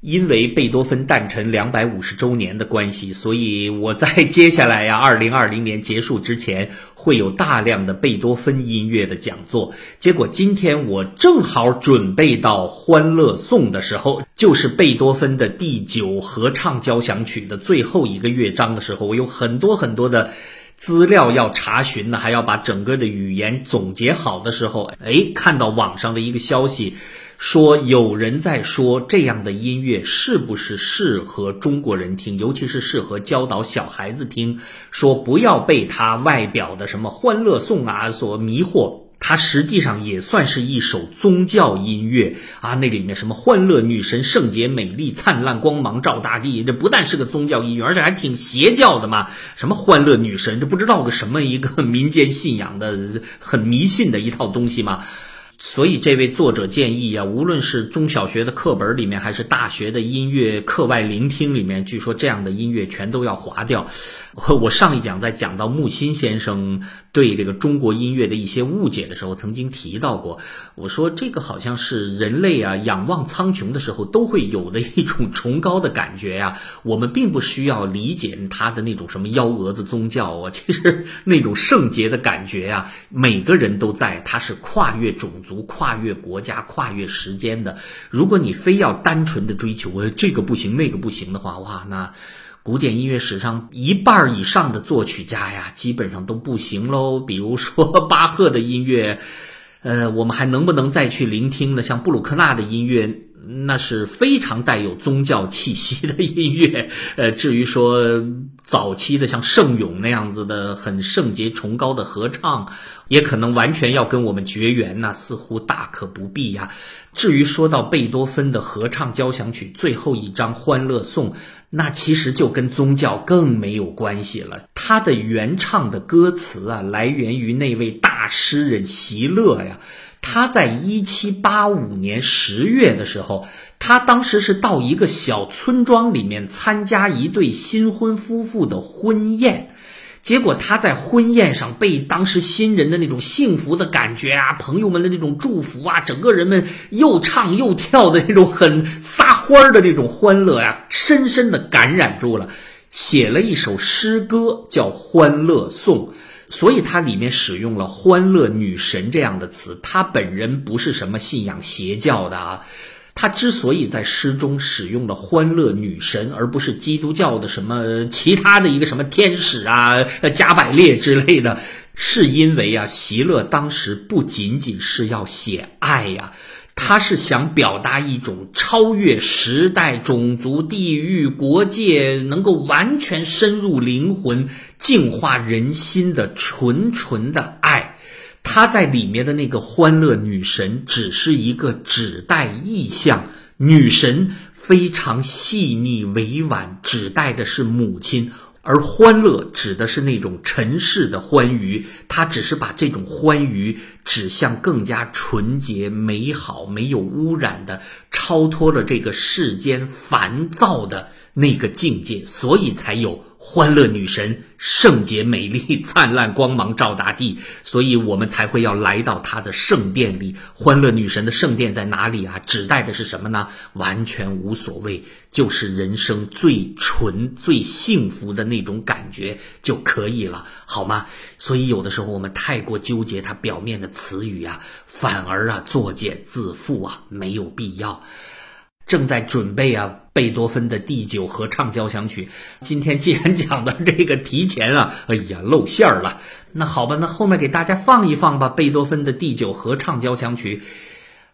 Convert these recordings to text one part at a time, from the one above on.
因为贝多芬诞辰两百五十周年的关系，所以我在接下来呀，二零二零年结束之前，会有大量的贝多芬音乐的讲座。结果今天我正好准备到《欢乐颂》的时候，就是贝多芬的第九合唱交响曲的最后一个乐章的时候，我有很多很多的资料要查询呢，还要把整个的语言总结好的时候，哎，看到网上的一个消息。说有人在说这样的音乐是不是适合中国人听，尤其是适合教导小孩子听。说不要被它外表的什么欢乐颂啊所迷惑，它实际上也算是一首宗教音乐啊。那里面什么欢乐女神、圣洁美丽、灿烂光芒照大地，这不但是个宗教音乐，而且还挺邪教的嘛。什么欢乐女神，这不知道个什么一个民间信仰的很迷信的一套东西吗？所以，这位作者建议啊，无论是中小学的课本里面，还是大学的音乐课外聆听里面，据说这样的音乐全都要划掉。我上一讲在讲到木心先生对这个中国音乐的一些误解的时候，曾经提到过，我说这个好像是人类啊仰望苍穹的时候都会有的一种崇高的感觉呀。我们并不需要理解他的那种什么幺蛾子宗教啊，其实那种圣洁的感觉呀，每个人都在，它是跨越种族。足跨越国家、跨越时间的。如果你非要单纯的追求，我，这个不行，那个不行的话，哇，那古典音乐史上一半以上的作曲家呀，基本上都不行喽。比如说巴赫的音乐，呃，我们还能不能再去聆听呢？像布鲁克纳的音乐。那是非常带有宗教气息的音乐，呃，至于说早期的像圣咏那样子的很圣洁崇高的合唱，也可能完全要跟我们绝缘呐，似乎大可不必呀。至于说到贝多芬的合唱交响曲最后一章《欢乐颂》，那其实就跟宗教更没有关系了。他的原唱的歌词啊，来源于那位大诗人席勒呀。他在一七八五年十月的时候，他当时是到一个小村庄里面参加一对新婚夫妇的婚宴，结果他在婚宴上被当时新人的那种幸福的感觉啊，朋友们的那种祝福啊，整个人们又唱又跳的那种很撒欢儿的那种欢乐呀，深深的感染住了，写了一首诗歌叫《欢乐颂》。所以它里面使用了“欢乐女神”这样的词，他本人不是什么信仰邪教的啊。他之所以在诗中使用了“欢乐女神”，而不是基督教的什么其他的一个什么天使啊、加百列之类的，是因为啊，席勒当时不仅仅是要写爱呀。他是想表达一种超越时代、种族、地域、国界，能够完全深入灵魂、净化人心的纯纯的爱。他在里面的那个欢乐女神，只是一个指代意象。女神非常细腻委婉，指代的是母亲。而欢乐指的是那种尘世的欢愉，他只是把这种欢愉指向更加纯洁、美好、没有污染的，超脱了这个世间烦躁的那个境界，所以才有。欢乐女神，圣洁美丽，灿烂光芒照大地，所以我们才会要来到她的圣殿里。欢乐女神的圣殿在哪里啊？指代的是什么呢？完全无所谓，就是人生最纯、最幸福的那种感觉就可以了，好吗？所以有的时候我们太过纠结它表面的词语啊，反而啊作茧自缚啊，没有必要。正在准备啊，贝多芬的第九合唱交响曲。今天既然讲到这个提前啊，哎呀露馅儿了。那好吧，那后面给大家放一放吧，贝多芬的第九合唱交响曲。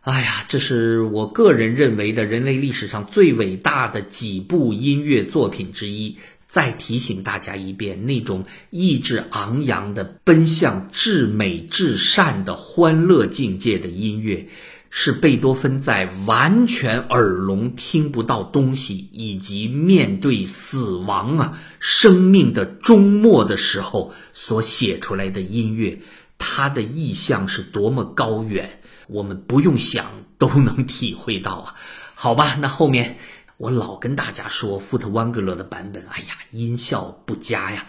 哎呀，这是我个人认为的人类历史上最伟大的几部音乐作品之一。再提醒大家一遍，那种意志昂扬的奔向至美至善的欢乐境界的音乐。是贝多芬在完全耳聋听不到东西，以及面对死亡啊生命的终末的时候所写出来的音乐，它的意象是多么高远，我们不用想都能体会到啊。好吧，那后面我老跟大家说富特湾格勒的版本，哎呀，音效不佳呀，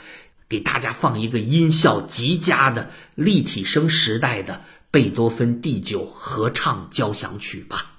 给大家放一个音效极佳的立体声时代的。贝多芬第九合唱交响曲吧。